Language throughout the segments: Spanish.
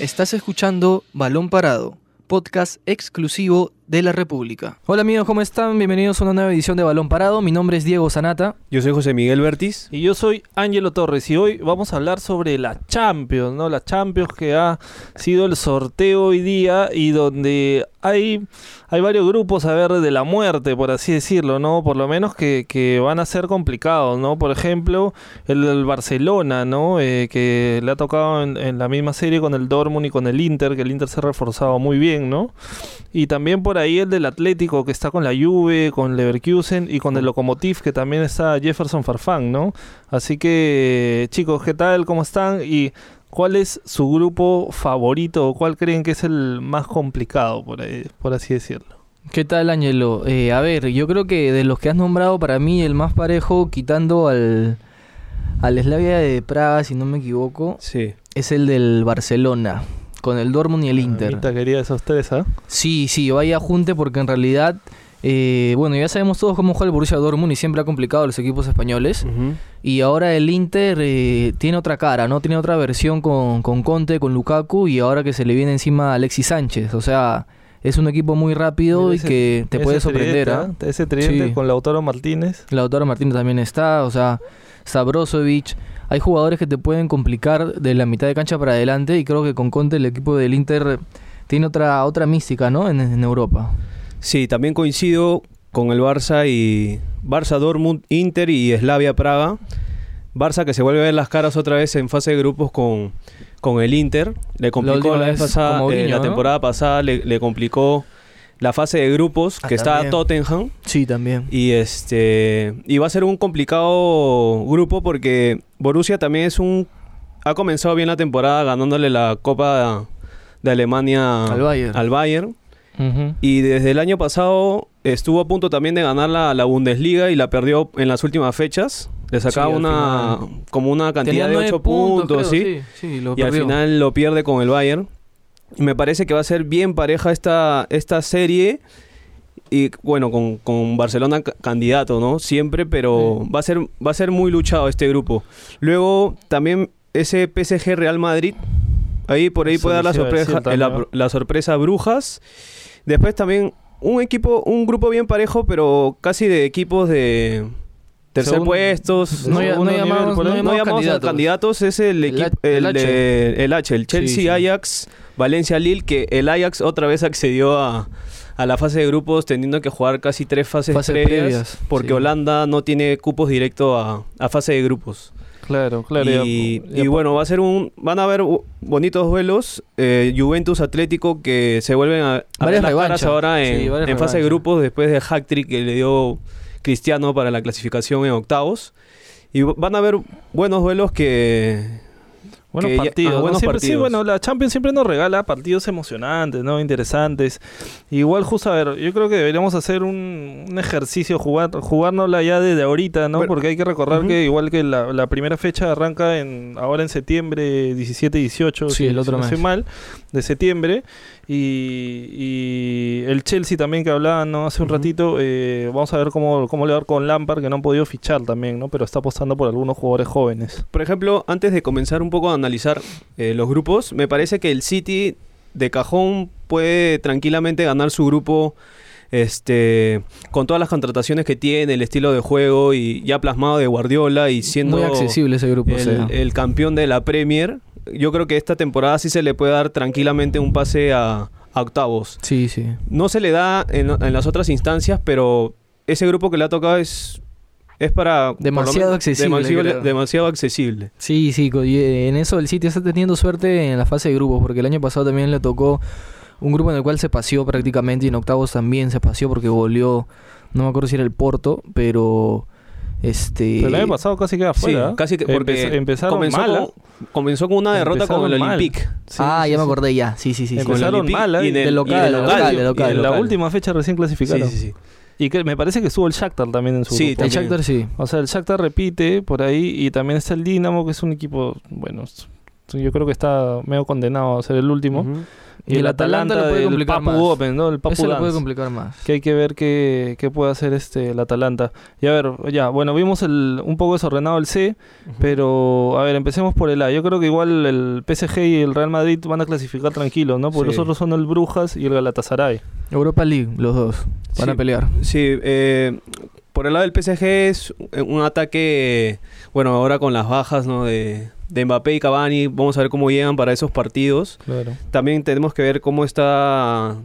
Estás escuchando Balón Parado, podcast exclusivo de la República. Hola amigos, ¿cómo están? Bienvenidos a una nueva edición de Balón Parado. Mi nombre es Diego Sanata. Yo soy José Miguel Bertis. Y yo soy Ángelo Torres y hoy vamos a hablar sobre la Champions, ¿no? La Champions que ha sido el sorteo hoy día y donde hay, hay varios grupos, a ver, de la muerte, por así decirlo, ¿no? Por lo menos que, que van a ser complicados, ¿no? Por ejemplo, el, del Barcelona, ¿no? Eh, que le ha tocado en, en, la misma serie con el Dortmund y con el Inter, que el Inter se ha reforzado muy bien, ¿no? Y también por ahí el del Atlético, que está con la Juve, con Leverkusen y con el Lokomotiv, que también está Jefferson Farfán, ¿no? Así que, chicos, ¿qué tal? ¿Cómo están? Y ¿Cuál es su grupo favorito o cuál creen que es el más complicado, por, ahí, por así decirlo? ¿Qué tal, Ángelo? Eh, a ver, yo creo que de los que has nombrado, para mí el más parejo, quitando al, al Slavia de Praga, si no me equivoco, sí. es el del Barcelona, con el Dortmund y el Inter. Ah, quería esos tres, ¿ah? Sí, sí, vaya junte porque en realidad... Eh, bueno, ya sabemos todos cómo juega el Borussia Dortmund y siempre ha complicado a los equipos españoles. Uh -huh. Y ahora el Inter eh, tiene otra cara, ¿no? Tiene otra versión con, con, Conte, con Lukaku y ahora que se le viene encima a Alexis Sánchez. O sea, es un equipo muy rápido ese, y que te puede sorprender. ¿eh? Ese tridente sí. con Lautaro Martínez. Lautaro Martínez también está, o sea, Sabrozovic. Hay jugadores que te pueden complicar de la mitad de cancha para adelante y creo que con Conte el equipo del Inter tiene otra, otra mística, ¿no? En, en Europa. Sí, también coincido con el Barça y Barça, Dortmund, Inter y Slavia Praga. Barça que se vuelve a ver las caras otra vez en fase de grupos con, con el Inter. Le complicó la, la vez pasada, Mourinho, eh, la temporada pasada le, le, complicó la fase de grupos ah, que está Tottenham. Sí, también. Y este y va a ser un complicado grupo porque Borussia también es un ha comenzado bien la temporada ganándole la Copa de Alemania al Bayern. Al Bayern Uh -huh. Y desde el año pasado estuvo a punto también de ganar la, la, Bundesliga y la perdió en las últimas fechas. Le sacaba sí, una como una cantidad de 8 puntos, puntos ¿sí? sí, sí y al final lo pierde con el Bayern. Y me parece que va a ser bien pareja esta, esta serie. Y bueno, con, con Barcelona candidato, ¿no? Siempre, pero va, a ser, va a ser muy luchado este grupo. Luego también ese PSG Real Madrid. Ahí por ahí Eso puede dar la sorpresa, la, la sorpresa Brujas. Después también un equipo, un grupo bien parejo, pero casi de equipos de tercer puestos. No, no, no llamamos, no, no llamamos candidatos. candidatos. Es el equipo, el, el, el, el, H, el Chelsea, sí, sí. Ajax, Valencia, Lille, que el Ajax otra vez accedió a, a la fase de grupos teniendo que jugar casi tres fases, fases previas, previas, porque sí. Holanda no tiene cupos directos a, a fase de grupos. Claro, claro. Y, bueno, va a ser un. Van a haber bonitos duelos. Eh, Juventus Atlético que se vuelven a, a las caras ahora en, sí, en fase de grupos después del hack trick que le dio Cristiano para la clasificación en octavos. Y van a haber buenos duelos que, Buenos que partidos. Ya, ah, buenos ¿no? Siempre, partidos. Sí, bueno, la Champions siempre nos regala partidos emocionantes, ¿no? Interesantes. Igual, justo, a ver, yo creo que deberíamos hacer un, un ejercicio, jugar, jugárnosla ya desde ahorita, ¿no? Porque hay que recordar uh -huh. que igual que la, la, primera fecha arranca en ahora en septiembre 17 y 18, sí, si, el otro si no mes. mal, de septiembre. Y, y, el Chelsea también que hablaban ¿no? hace un uh -huh. ratito, eh, vamos a ver cómo, cómo le va con Lampard, que no han podido fichar también, ¿no? Pero está apostando por algunos jugadores jóvenes. Por ejemplo, antes de comenzar un poco a analizar eh, los grupos, me parece que el City de cajón puede tranquilamente ganar su grupo este con todas las contrataciones que tiene, el estilo de juego y ya plasmado de Guardiola y siendo muy accesible ese grupo, el, o sea. el campeón de la Premier. Yo creo que esta temporada sí se le puede dar tranquilamente un pase a, a octavos. Sí, sí. No se le da en, en, las otras instancias, pero ese grupo que le ha tocado es es para demasiado menos, accesible demasiado, demasiado, accesible sí sí en eso el City está teniendo suerte en la fase de grupos porque el año pasado también le tocó un grupo en el cual se paseó prácticamente y en octavos también se paseó porque volvió no me acuerdo si era el Porto pero este pero el año pasado casi queda fuera sí, casi que porque Empe empezaron comenzó mal con, comenzó con una derrota con el Olympique. Sí, ah sí, ya me acordé ya. Sí sí sí empezaron mal y de, local, de local, de local, en la última fecha recién clasificaron. Sí sí sí. Y que me parece que estuvo el Shakhtar también en su sí, grupo. El Shakhtar sí. O sea, el Shakhtar repite por ahí y también está el Dinamo, que es un equipo, bueno, yo creo que está medio condenado a ser el último. Y, el Atalanta, le puede complicar Papu más. Open, ¿no? El Papu Eso le puede complicar más. que hay que ver qué, qué puede hacer este el Atalanta. Y a ver, ya, bueno, vimos el, un poco desordenado el C, pero a ver, empecemos por el A. Yo creo que igual el PSG y el Real Madrid van a clasificar tranquilos, ¿no? Porque Sí. los otros son el Brujas y el Galatasaray. Europa League, los dos. Van Sí. a pelear. Sí, eh, por el lado del PSG es un ataque, bueno, ahora con las bajas ¿no? de, de Mbappé y Cavani, vamos a ver cómo llegan para esos partidos. Claro. También tenemos que ver cómo está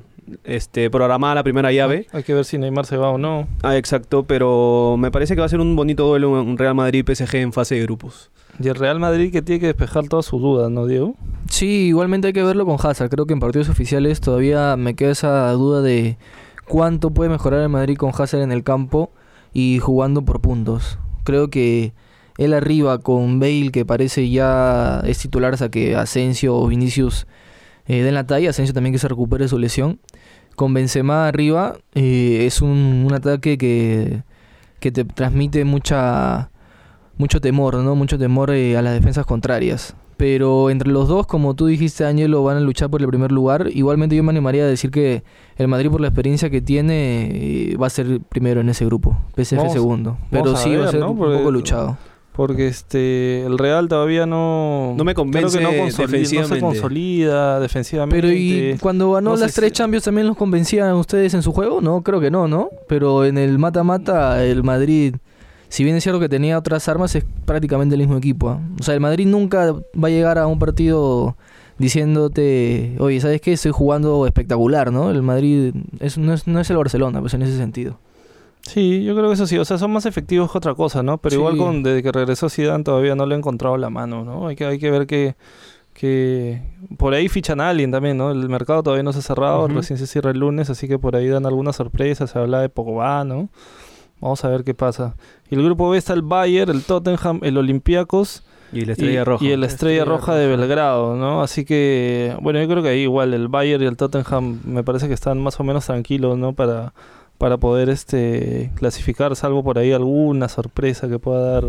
este, programada la primera llave. Hay que ver si Neymar se va o no. Ah, exacto, pero me parece que va a ser un bonito duelo un Real Madrid-PSG en fase de grupos. Y el Real Madrid que tiene que despejar todas sus dudas, ¿no, Diego? Sí, igualmente hay que verlo con Hazard. Creo que en partidos oficiales todavía me queda esa duda de cuánto puede mejorar el Madrid con Hazard en el campo y jugando por puntos. Creo que él arriba con Bale, que parece ya es titular hasta que Asensio o Vinicius eh, den la talla. Asensio también que se recupere su lesión. Con Benzema arriba eh, es un, un ataque que, que te transmite mucha mucho temor, ¿no? Eh, a las defensas contrarias. Pero entre los dos, como tú dijiste, Ángelo, van a luchar por el primer lugar. Igualmente yo me animaría a decir que el Madrid, por la experiencia que tiene, eh, va a ser primero en ese grupo. PSG Vamos- segundo. Pero sí, va a ser ¿no? un poco luchado. Porque este el Real todavía no No me convence creo que no, se defensivamente. consolida defensivamente. Pero y cuando ganó no las si- tres Champions también los convencían a ustedes en su juego, ¿no? Creo que no, ¿no? Pero en el mata-mata el Madrid, si bien es cierto que tenía otras armas, es prácticamente el mismo equipo. ¿ah? O sea, el Madrid nunca va a llegar a un partido diciéndote, oye, ¿sabes qué? Estoy jugando espectacular, ¿no? El Madrid es, no, es, no es el Barcelona, pues en ese sentido. Sí, yo creo que eso sí, o sea, son más efectivos que otra cosa, ¿no? Pero Sí. igual con desde que regresó Zidane todavía no le he encontrado la mano, ¿no? Hay que hay que ver que que por ahí fichan a alguien también, ¿no? El mercado todavía no se ha cerrado, recién se cierra el lunes, así que por ahí dan algunas sorpresas, se habla de Pogba, ¿no? Vamos a ver qué pasa. Y el grupo B está el Bayern, el Tottenham, el Olympiacos Y la estrella y, roja. y el Estrella, Estrella Roja de. Belgrado, ¿no? Así que, bueno, yo creo que ahí igual el Bayern y el Tottenham me parece que están más o menos tranquilos, ¿no? Para, para poder este clasificar, salvo por ahí alguna sorpresa que pueda dar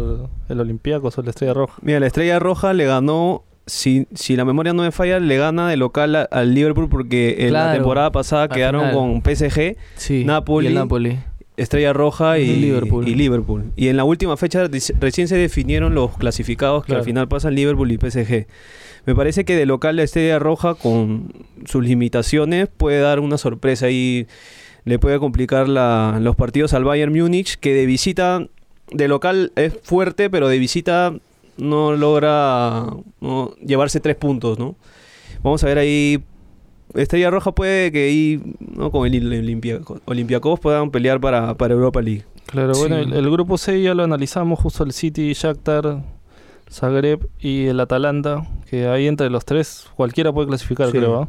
el Olympiacos o la Estrella Roja. Mira, la estrella roja le ganó, si, si la memoria no me falla, le gana de local a- al Liverpool porque en la temporada pasada quedaron final. con PSG, Sí. Napoli. Y el Napoli. Estrella Roja y Y Liverpool. y Liverpool. Y en la última fecha recién se definieron los clasificados que Claro. al final pasan Liverpool y PSG. Me parece que de local la Estrella Roja con sus limitaciones puede dar una sorpresa y le puede complicar la- los partidos al Bayern Múnich que de visita de local es fuerte pero de visita no logra no, llevarse tres puntos, ¿no? Vamos a ver ahí Estrella Roja puede que ahí, ¿no? con el Olympiacos, puedan pelear para, para Europa League. Claro, bueno, el, el grupo C ya lo analizamos, justo el City, Shakhtar, Zagreb y el Atalanta, que ahí entre los tres cualquiera puede clasificar, Sí. creo. ¿ah?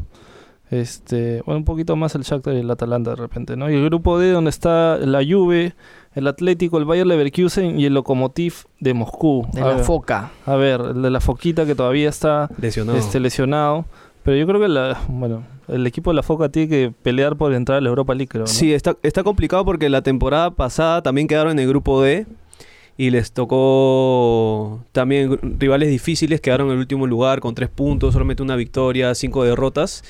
Este, bueno, un poquito más el Shakhtar y el Atalanta de repente, ¿no? Y el grupo D donde está la Juve, el Atlético, el Bayer Leverkusen y el Lokomotiv de Moscú. De a, la ver, foca. a ver, el de la Foquita que todavía está Lesionado. este, lesionado. Pero yo creo que la, bueno, el equipo de la Foca tiene que pelear por entrar a la Europa League, creo. Sí, está, está complicado porque la temporada pasada también quedaron en el grupo D y les tocó también rivales difíciles, quedaron en el último lugar con tres puntos, solamente una victoria, cinco derrotas.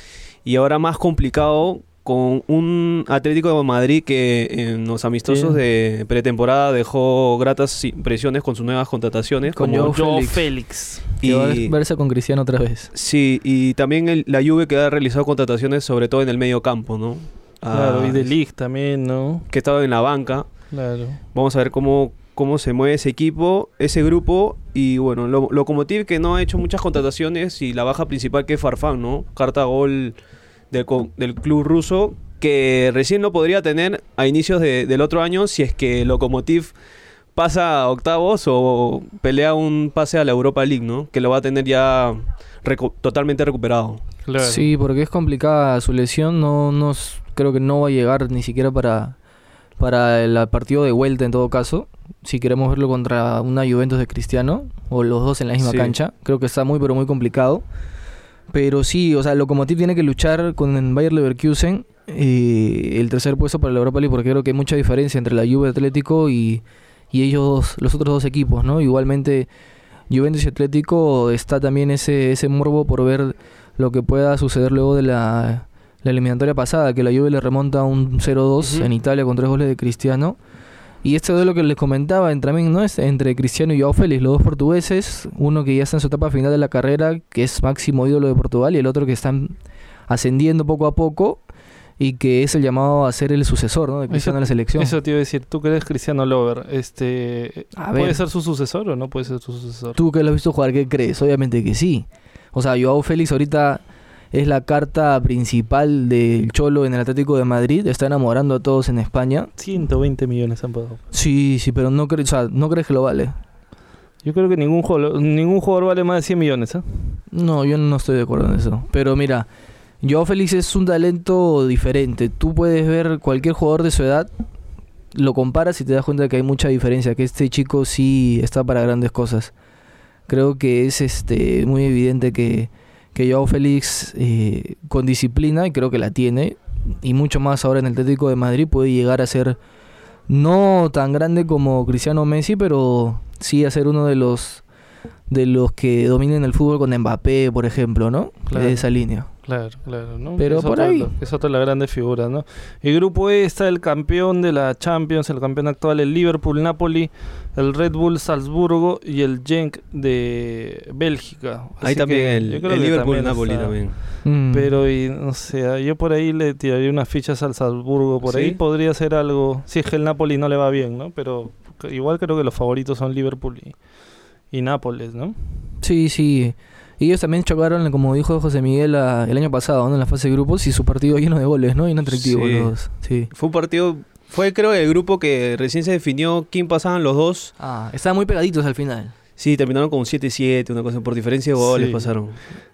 Y ahora más complicado con un Atlético de Madrid que en los amistosos Sí. de pretemporada dejó gratas impresiones con sus nuevas contrataciones. Con como- Joe Joe Félix. Que va a y, verse con Cristiano otra vez. sí, y también el- la Juve que ha realizado contrataciones sobre todo en el medio campo, ¿no? Claro, Ah, y de Ligt también, ¿no? que estaba en la banca. Claro. Vamos a ver cómo, cómo se mueve ese equipo, ese grupo. Y bueno, lo, Lokomotiv que no ha hecho muchas contrataciones y la baja principal que es Farfán, ¿no? Carta gol del, club ruso que recién lo podría tener a inicios de- del otro año si es que Lokomotiv pasa a octavos o pelea un pase a la Europa League, ¿no? Que lo va a tener ya recu- totalmente recuperado. Claro. Sí, porque es complicada su lesión. No, no creo que no va a llegar ni siquiera para, para el partido de vuelta en todo caso. Si queremos verlo contra una Juventus de Cristiano o los dos en la misma Sí. cancha, creo que está muy pero muy complicado. Pero sí, o sea, Lokomotiv tiene que luchar con el Bayer Leverkusen eh, el tercer puesto para la Europa League porque creo que hay mucha diferencia entre la Juve Atlético y, y ellos, los otros dos equipos, ¿no? Igualmente Juventus y Atlético está también ese, ese morbo por ver lo que pueda suceder luego de la, la eliminatoria pasada, que la Juve le remonta un 0-2 Ujú. en Italia con tres goles de Cristiano. Y este es lo que les comentaba entre, también, ¿no? Es entre Cristiano y Joao Félix, los dos portugueses, uno que ya está en su etapa final de la carrera, que es máximo ídolo de Portugal, y el otro que están ascendiendo poco a poco y que es el llamado a ser el sucesor ¿no? de Cristiano en la selección. Eso te iba a decir, tú que eres Cristiano Lover, este, A ¿puede ver. ser su sucesor o no puede ser su sucesor? Tú que lo has visto jugar, ¿qué crees? Obviamente que sí. O sea, Joao Félix ahorita es la carta principal del Cholo en el Atlético de Madrid. Está enamorando a todos en España. 120 millones han pagado. Sí, sí, pero no, cre o sea, no crees que lo vale. Yo creo que ningún jugador, ningún jugador vale más de 100 millones, ¿eh? No, yo no estoy de acuerdo en eso. Pero mira, Joao Félix es un talento diferente. Tú puedes ver cualquier jugador de su edad, lo comparas y te das cuenta de que hay mucha diferencia, que este chico sí está para grandes cosas. Creo que es este muy evidente que, que Joao Félix eh, con disciplina, y creo que la tiene, y mucho más ahora en el Atlético de Madrid, puede llegar a ser no tan grande como Cristiano Messi, pero sí a ser uno de los de los que dominen el fútbol con Mbappé, por ejemplo, ¿no? Claro. De esa línea. Claro, claro, ¿no? Pero es por otra, ahí. Es otra de las grandes figuras, ¿no? El grupo E está el campeón de la Champions, el campeón actual, el Liverpool, Napoli, el Red Bull, Salzburgo y el Genk de Bélgica. Ahí también que el, yo creo el que Liverpool también Napoli está- también. Mm. Pero, y, no sé, yo por ahí le tiraría unas fichas al Salzburgo. Por ahí podría ser algo. Si es que el Napoli no le va bien, ¿no? Pero igual creo que los favoritos son Liverpool y, y Nápoles, ¿no? Sí, sí. Y ellos también chocaron, como dijo José Miguel a- el año pasado, ¿no? En la fase de grupos y su partido lleno de goles, ¿no? Y no atractivo Sí. los dos. Sí. Fue un partido, fue creo el grupo que recién se definió quién pasaban los dos. Ah, estaban muy pegaditos al final. Sí, terminaron con 7-7, una cosa por diferencia de goles Sí. pasaron.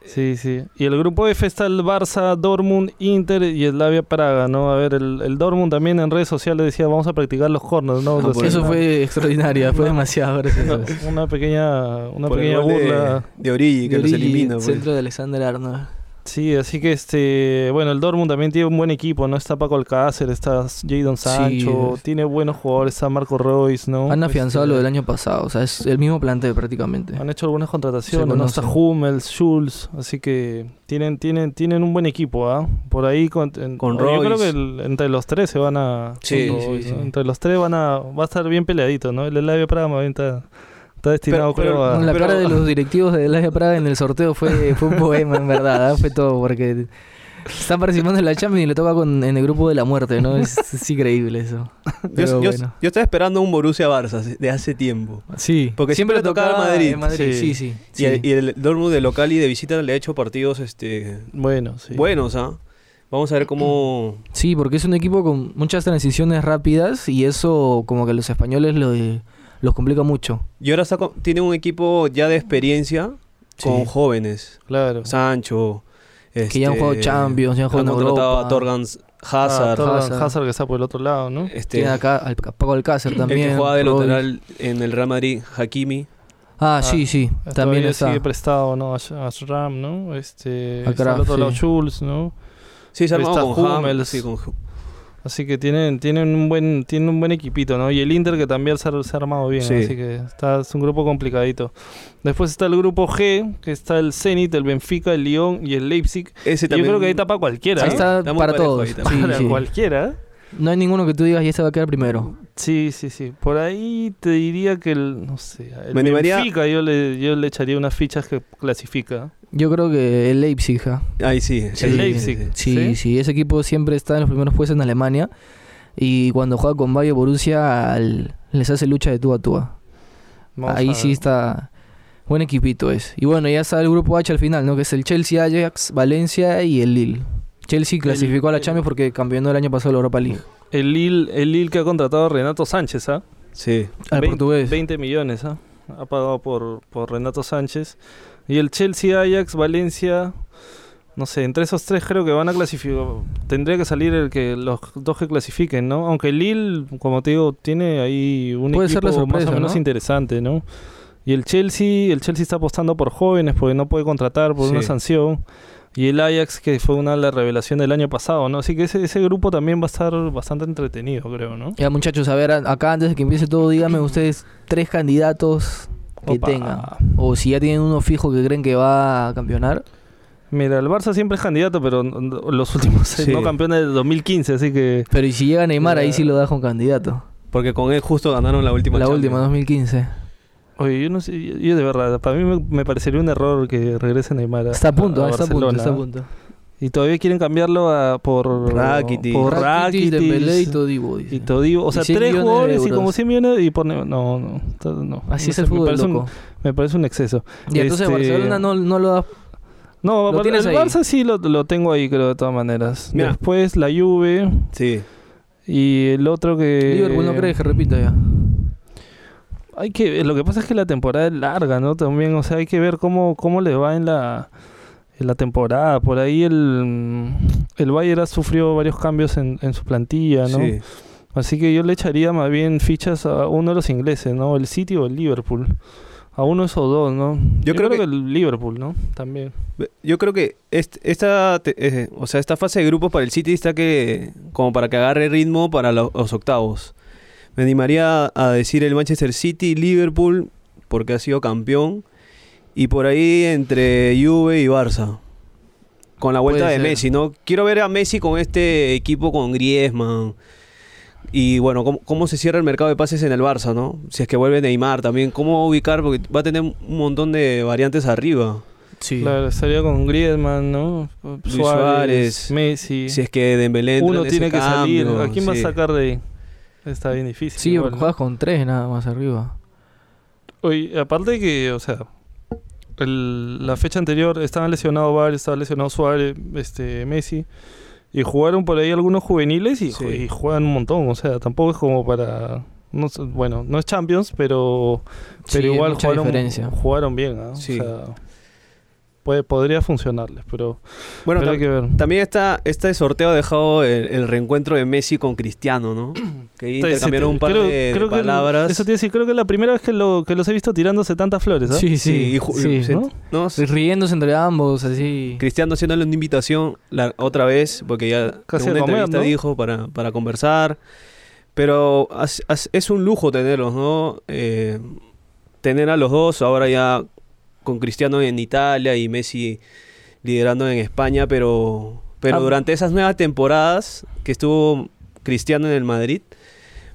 Sí, sí. Y el grupo F está el Barça, Dortmund, Inter y Slavia Praga, ¿no? A ver, el, el Dortmund también en redes sociales decía, vamos a practicar los corners, ¿no? Ah, Eso fue extraordinario, fue No. demasiado gracioso. una, una pequeña, una Por pequeña de- burla. De, Origi, que De los elimina. pues. Centro de Alexander Arnold. Sí, así que este, bueno, el Dortmund también tiene un buen equipo, ¿no? Está Paco Alcácer, está Jadon Sancho, tiene buenos jugadores, está Marco Royce, ¿no? Han afianzado Este, lo del año pasado, o sea, es el mismo plantel prácticamente. Han hecho algunas contrataciones, ¿no? Está. Hummels, Schulz, así que tienen, tienen, tienen un buen equipo, ¿ah? Por ahí con, en- Con Yo creo Royce. que el- entre los tres se van a. Sí, Royce. Entre los tres van a. Va a estar bien peleadito, ¿no? El Elavia Praga más bien está, está destinado, Pero- creo, a. la pero- cara de los directivos de Laia Praga en el sorteo fue, fue un poema, en verdad. ¿ah? Fue todo, porque están participando en la Champions y le toca con, en el grupo de la muerte, ¿no? Es, es increíble eso. Yo, Pero yo- bueno. yo estaba esperando un Borussia Barça de hace tiempo. Sí, Porque siempre le tocaba al Madrid. en Madrid. Sí. Sí, sí. Y, el, y el Dortmund de local y de visita le ha hecho partidos este Bueno, sí. buenos, ¿ah? Vamos a ver cómo... Sí, porque es un equipo con muchas transiciones rápidas y eso como que a los españoles lo, los complica mucho. Y ahora está con- tiene un equipo ya de experiencia con Sí. jóvenes. Claro. Sancho... Que ya han este, jugado Champions, ya han jugado en contratado a Torgan Ah, Hazard. Torgan Hazard. Hazard que está por el otro lado, ¿no? este, Tiene acá al Paco Alcácer el también. que juega de lateral en el Real Madrid, Hakimi. Ah, Ah, sí, sí. También está. sigue prestado, ¿no? A, a Shram, ¿no? Este, A está al otro lado sí. Schulz, ¿no? Sí, se ha armado Está con Hummels. sí, con- Así que tienen, tienen un buen, tienen un buen equipito, ¿no? Y el Inter que también se ha, se ha armado bien, Sí. así que está, es un grupo complicadito. Después está el grupo G, que está el Zenit, el Benfica, el Lyon y el Leipzig. Ese Yo también... creo que ahí tapa cualquiera. Ahí ¿eh? está para todos. Para sí. cualquiera. ¿eh? No hay ninguno que tú digas ya se va a quedar primero. Sí, sí, sí. Por ahí te diría que el, no sé, el Me Benfica yo le, yo le echaría unas fichas que clasifica. Yo creo que el Leipzig. ¿ja? Ahí sí. El Leipzig. sí, sí. Ese equipo siempre está en los primeros puestos en Alemania. Y cuando juega con Bayer Borussia, al- les hace lucha de tú a tú. Vamos Ahí a sí está. Buen equipito es. Y bueno, ya está el grupo H al final, ¿no? Que es el Chelsea, Ajax, Valencia y el Lille. Chelsea clasificó a la el- Champions porque campeonó el año pasado la Europa League. El Lille, el Lille que ha contratado a Renato Sánchez, ¿ah? Sí. Al portugués. 20 millones, ¿ah? Ha pagado por, por Renato Sánchez. Y el Chelsea, Ajax, Valencia. No sé, entre esos tres creo que van a clasificar. Tendría que salir el que los dos que clasifiquen, ¿no? Aunque el Lille, como te digo, tiene ahí un Puede ser equipo la sorpresa, más o menos ¿no? interesante, ¿no? Y el Chelsea, el Chelsea está apostando por jóvenes porque no puede contratar por Sí. una sanción. Y el Ajax, que fue una de las revelaciones del año pasado, ¿no? Así que ese, ese grupo también va a estar bastante entretenido, creo, ¿no? Ya muchachos, a ver, acá antes de que empiece todo, díganme ustedes tres candidatos que Opa. tengan. O si ya tienen uno fijo que creen que va a campeonar. Mira, el Barça siempre es candidato, pero los últimos Sí. no campeones del 2015, así que... Pero y si llega Neymar, ahí sí lo da con candidato. Porque con él justo ganaron la última La Champions. última, 2015. Oye, yo no sé, yo, yo de verdad, para mí me, me parecería un error que regrese Neymar a, Está a punto, a está a punto, está a punto. Y todavía quieren cambiarlo a, por Rakitic. por Rakitic, Rakitic y Todibo, dice. y Todibo. O sea, Y 100 tres jugadores y como 100 millones y por. No, no. Así No es el me fútbol, un- me parece un exceso. Y entonces Este- Barcelona no, no lo da. No, ¿Lo el ahí? Barça sí lo, lo tengo ahí, creo, de todas maneras. Mira. Después la Juve Sí. y el otro que... Liverpool no crees que repita ya. Hay que lo que pasa es que la temporada es larga, ¿no? También, o sea, hay que ver cómo, cómo le va en la en la temporada. Por ahí el el Bayern ha sufrido varios cambios en, en su plantilla, ¿no? Sí. Así que yo le echaría más bien fichas a uno de los ingleses, ¿no? El City o el Liverpool. A uno de esos dos, ¿no? Yo creo que- el Liverpool, ¿no? También. Yo creo que est- esta, te- eh, o sea, esta fase de grupos para el City está que como para que agarre ritmo para lo- los octavos. Me animaría a decir el Manchester City, Liverpool, porque ha sido campeón, y por ahí entre Juve y Barça. Con la vuelta Puede de ser. Messi, ¿no? Quiero ver a Messi con este equipo con Griezmann. Y bueno, cómo, cómo se cierra el mercado de pases en el Barça, ¿no? Si es que vuelve Neymar también, cómo ubicar, porque va a tener un montón de variantes arriba. Sí. Claro, estaría con Griezmann, ¿no? Luis Suárez. Messi. Si es que Dembélé entra Uno en tiene ese que salir. ¿A quién va a sí. sacar de ahí? Está bien difícil. Sí, igual, porque ¿no? juegas con tres nada más arriba. Oye, aparte que, o sea, el- la fecha anterior estaban lesionados varios, estaba lesionado Suárez, este, Messi, y jugaron por ahí algunos juveniles y, Sí. ju- y juegan un montón, o sea, tampoco es como para, no bueno, no es Champions, pero, pero Sí, igual jugaron, jugaron bien. Sí. o sea, puede, podría funcionarles, pero, Bueno, pero hay que ver. también está, este sorteo ha dejado el, el reencuentro de Messi con Cristiano, ¿no? Que ahí Entonces, intercambiaron un par creo- de, que el- palabras. eso te iba a decir, creo que es la primera vez que, lo, que los he visto tirándose tantas flores, ¿ah? Sí, Sí, sí. y ju- sí. se- ¿no? ¿no? Riéndose entre ambos, así. Cristiano haciéndole una invitación la, otra vez, porque ya Casi en una comer, entrevista ¿no? dijo para, para conversar. Pero as- as- es un lujo tenerlos, ¿no? Eh, tener a los dos, ahora ya con Cristiano en Italia y Messi liderando en España, pero, pero Ah. durante esas nuevas temporadas que estuvo Cristiano en el Madrid,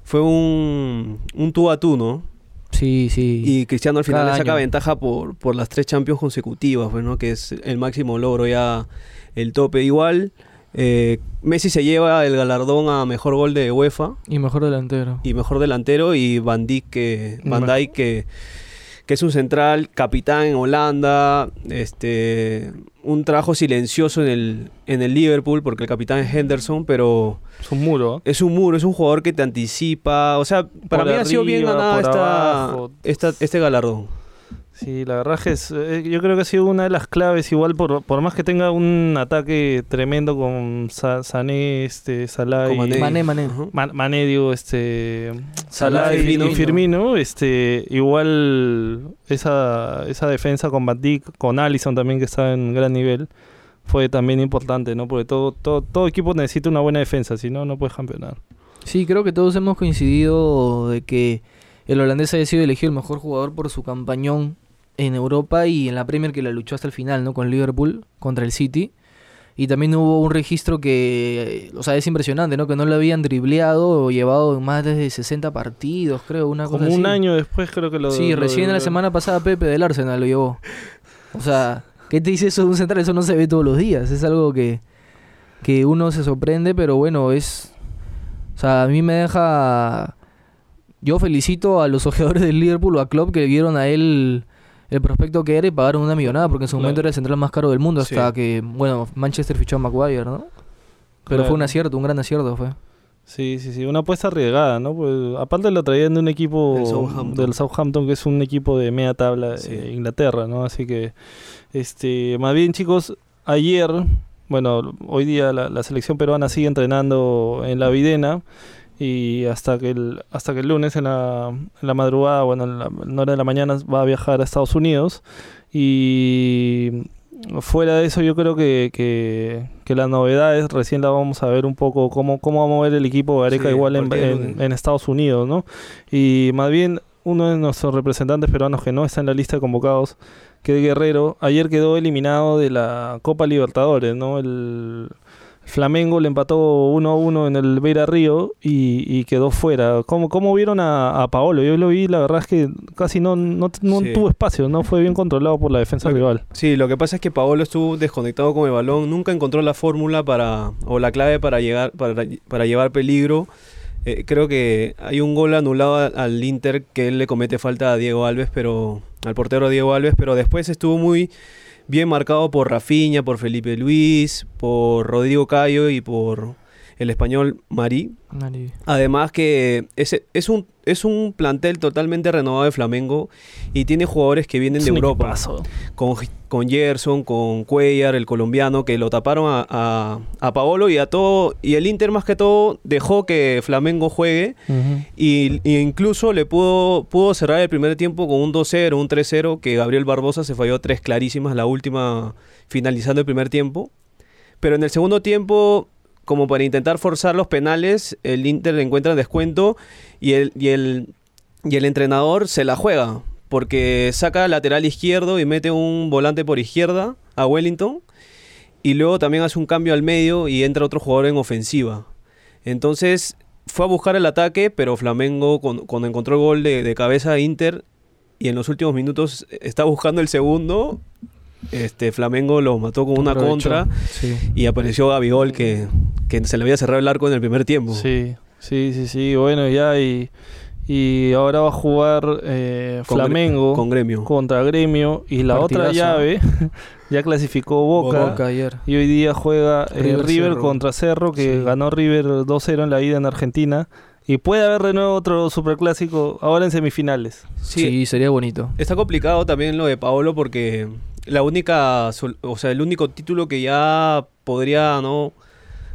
fue un, un tú a tú, ¿no? Sí, sí. Y Cristiano al final le saca ventaja por, por las tres Champions consecutivas, pues, ¿no? que es el máximo logro ya, el tope. Igual, eh, Messi se lleva el galardón a mejor gol de UEFA Y mejor delantero. y mejor delantero y Van Dijk, que, Van. Dijk que, que es un central, capitán en Holanda, este, un trabajo silencioso en el, en el Liverpool porque el capitán es Henderson, pero Es un muro, es un muro, es un jugador que te anticipa. O sea, para Por mí ha sido bien ganada esta, esta- este galardón. Sí, la verdad es que es, eh, yo creo que ha sido una de las claves, igual por, por más que tenga un ataque tremendo con Sa- Sané, este, Salah y Mané. Mané. Man- Mané, digo, este, Salah, Salah y- Firmino. y Firmino, este, igual esa, esa defensa con Van Dijk, con Allison también que está en gran nivel, fue también importante, ¿no? Porque todo, todo, todo equipo necesita una buena defensa, si no, no puedes campeonar. Sí, creo que todos hemos coincidido de que el holandés haya sido elegido el mejor jugador por su campañón en Europa y en la Premier que la luchó hasta el final, ¿no? Con Liverpool contra el City. Y también hubo un registro que, o sea, es impresionante, ¿no? Que no lo habían dribleado o llevado más de 60 partidos, creo, una cosa Como un así. año después creo que lo... Sí, lo- recién la semana pasada Pepe del Arsenal lo llevó. O sea, ¿qué te dice eso de un central? Eso no se ve todos los días. Es algo que, que uno se sorprende, pero bueno, es... O sea, a mí me deja... Yo felicito a los ojeadores del Liverpool o a Klopp que vieron a él el prospecto que era y pagaron una millonada porque en su Claro. momento era el central más caro del mundo Sí. hasta que, bueno, Manchester fichó a Maguire, ¿no? Pero Claro. fue un acierto, un gran acierto fue. Sí, sí, sí, una apuesta arriesgada, ¿no? Pues, aparte lo traían de un equipo Del Southampton. del Southampton, que es un equipo de media tabla Sí. de Inglaterra, ¿no? Así que, este, más bien chicos, ayer, bueno, hoy día la, la selección peruana sigue entrenando en la Videna y hasta que el, hasta que el lunes en la, en la madrugada, bueno, en la, en hora de la mañana va a viajar a Estados Unidos y fuera de eso yo creo que, que, que las novedades recién la vamos a ver un poco cómo, cómo va a mover el equipo Gareca Sí, igual en, en- en Estados Unidos, ¿no? Y más bien uno de nuestros representantes peruanos que no está en la lista de convocados, que es Guerrero, ayer quedó eliminado de la Copa Libertadores, ¿no? El Flamengo le empató 1-1 en el Beira Río y, y quedó fuera. ¿Cómo, cómo vieron a, a Paolo? Yo lo vi, la verdad es que casi no, no, no Sí. tuvo espacio, no fue bien controlado por la defensa Lo rival. Sí, lo que pasa es que Paolo estuvo desconectado con el balón, nunca encontró la fórmula para o la clave para llegar para, para llevar peligro. Eh, creo que hay un gol anulado al Inter que él le comete falta a Diego Alves, pero al portero Diego Alves, pero después estuvo muy bien marcado por Rafinha, por Felipe Luis, por Rodrigo Cayo y por el español Marí. Además que ese, es, un, es un plantel totalmente renovado de Flamengo y tiene jugadores que vienen Es de Europa equipazo. con, con Gerson, con Cuellar, el colombiano, que lo taparon a, a, a Paolo y a todo. Y el Inter, más que todo, dejó que Flamengo juegue. Y, y incluso le pudo, pudo cerrar el primer tiempo con un 2-0, un 3-0, que Gabriel Barbosa se falló tres clarísimas, la última finalizando el primer tiempo. Pero en el segundo tiempo, como para intentar forzar los penales, el Inter le encuentra descuento y el, y el, y el entrenador se la juega. Porque saca lateral izquierdo y mete un volante por izquierda a Wellington. Y luego también hace un cambio al medio y entra otro jugador en ofensiva. Entonces fue a buscar el ataque, pero Flamengo cuando, cuando encontró el gol de, de cabeza a Inter y en los últimos minutos está buscando el segundo, este Flamengo lo mató con una contra Sí. y apareció Gabigol que, que se le había cerrado el arco en el primer tiempo. Sí, sí, sí, sí. Bueno, ya y, y ahora va a jugar eh, Con Gre- Flamengo con Gremio. contra Gremio y la otra llave ya clasificó Boca. Boca ayer. Y hoy día juega eh, River, River Cerro. contra Cerro, que Sí. ganó River 2-0 en la ida en Argentina. Y puede haber de nuevo otro superclásico ahora en semifinales. Sí. Sí, sería bonito. Está complicado también lo de Paolo porque la única, o sea, el único título que ya podría no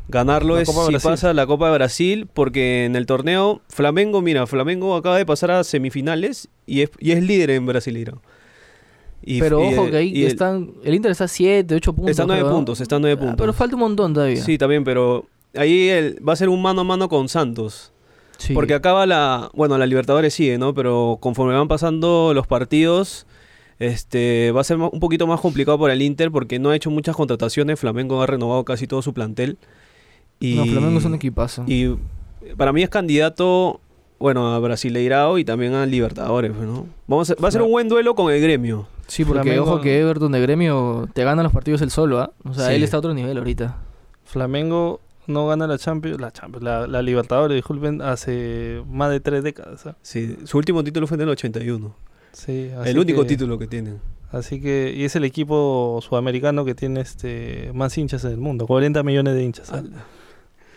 ganarlo La es si Brasil. pasa la Copa de Brasil, porque en el torneo Flamengo, mira, Flamengo acaba de pasar a semifinales y es, y es líder en Brasileiro. Y- pero y, ojo que ahí el- están. El Inter está 7, 8 puntos. está a nueve creo, ¿no? puntos, está a nueve Ah, puntos. pero falta un montón todavía. Sí, también, pero ahí el- va a ser un mano a mano con Santos. Sí. Porque acaba la. Bueno, la Libertadores sigue, ¿no? Pero conforme van pasando los partidos, este va a ser un poquito más complicado para el Inter porque no ha hecho muchas contrataciones. Flamengo ha renovado casi todo su plantel. Y, No, Flamengo es un equipazo. Y para mí es candidato, bueno, a Brasileirao y también a Libertadores, ¿no? Vamos a- va a ser un buen duelo con el gremio. Sí, porque Flamengo- ojo que Everton de gremio te gana los partidos él solo, ¿ah? O sea, Sí. él está a otro nivel ahorita. Flamengo no gana la Champions, la Champions, la, la Libertadores, disculpen, hace más de tres décadas. ¿ah? Sí, su último título fue en el 81. Sí, así el único que- título que tienen. Así que, y es el equipo sudamericano que tiene este más hinchas en el mundo, 40 millones de hinchas. ¿ah?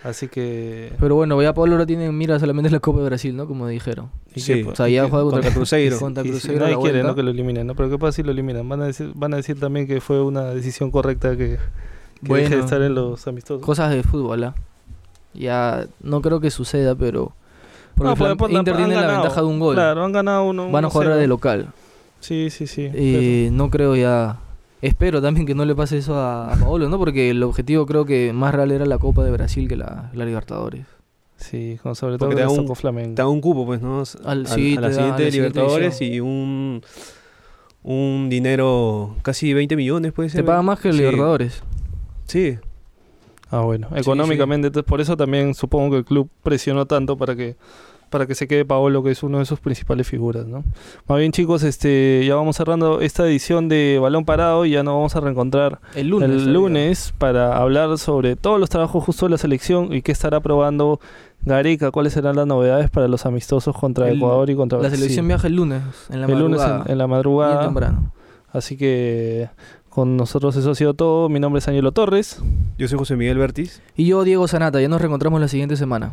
Así que... Pero bueno, ya Pablo ahora tiene en mira solamente la Copa de Brasil, ¿no? Como dijeron. y Sí. que, O sea, ya juega contra, Contra Cruzeiro. Contra y si Cruzeiro nadie quiere. ¿no? que lo eliminen, ¿no? Pero qué pasa si lo eliminan. Van a decir, van a decir también que fue una decisión correcta que, que deje de Bueno. estar en los amistosos. Cosas de fútbol, ¿ah? Ya no creo que suceda, pero... Porque No, pues, pues, Inter tiene la ventaja de un gol. Claro, han ganado uno. Van a jugar 1-0. de local. Sí, sí, sí. Eh, no creo ya... Espero también que no le pase eso a, a Paolo, ¿no? Porque el objetivo creo que más real era la Copa de Brasil que la, la Libertadores. sí, con sobre todo Porque te da un- Flamengo. Te da un cupo, pues, ¿no? Al- a, sí, a la te da- siguiente a la siguiente Libertadores edición. y un un dinero casi 20 millones puede ser. Te pagan más que el Sí. Libertadores. Sí, Ah, bueno. Sí, Económicamente, entonces por eso también supongo que el club presionó tanto para que para que se quede Paolo, que es uno de sus principales figuras, ¿no? Más bien, chicos, este ya vamos cerrando esta edición de Balón Parado y ya nos vamos a reencontrar El lunes. el lunes para hablar sobre todos los trabajos justo de la selección y qué estará probando Gareca, cuáles serán las novedades para los amistosos contra El- Ecuador y contra La Brasil. selección viaja el lunes, en la el lunes madrugada. en, en la bien madrugada. temprano. Así que con nosotros eso ha sido todo. Mi nombre es Ángelo Torres. yo soy José Miguel Bertis. Y yo, Diego Sanata, ya nos reencontramos la siguiente semana.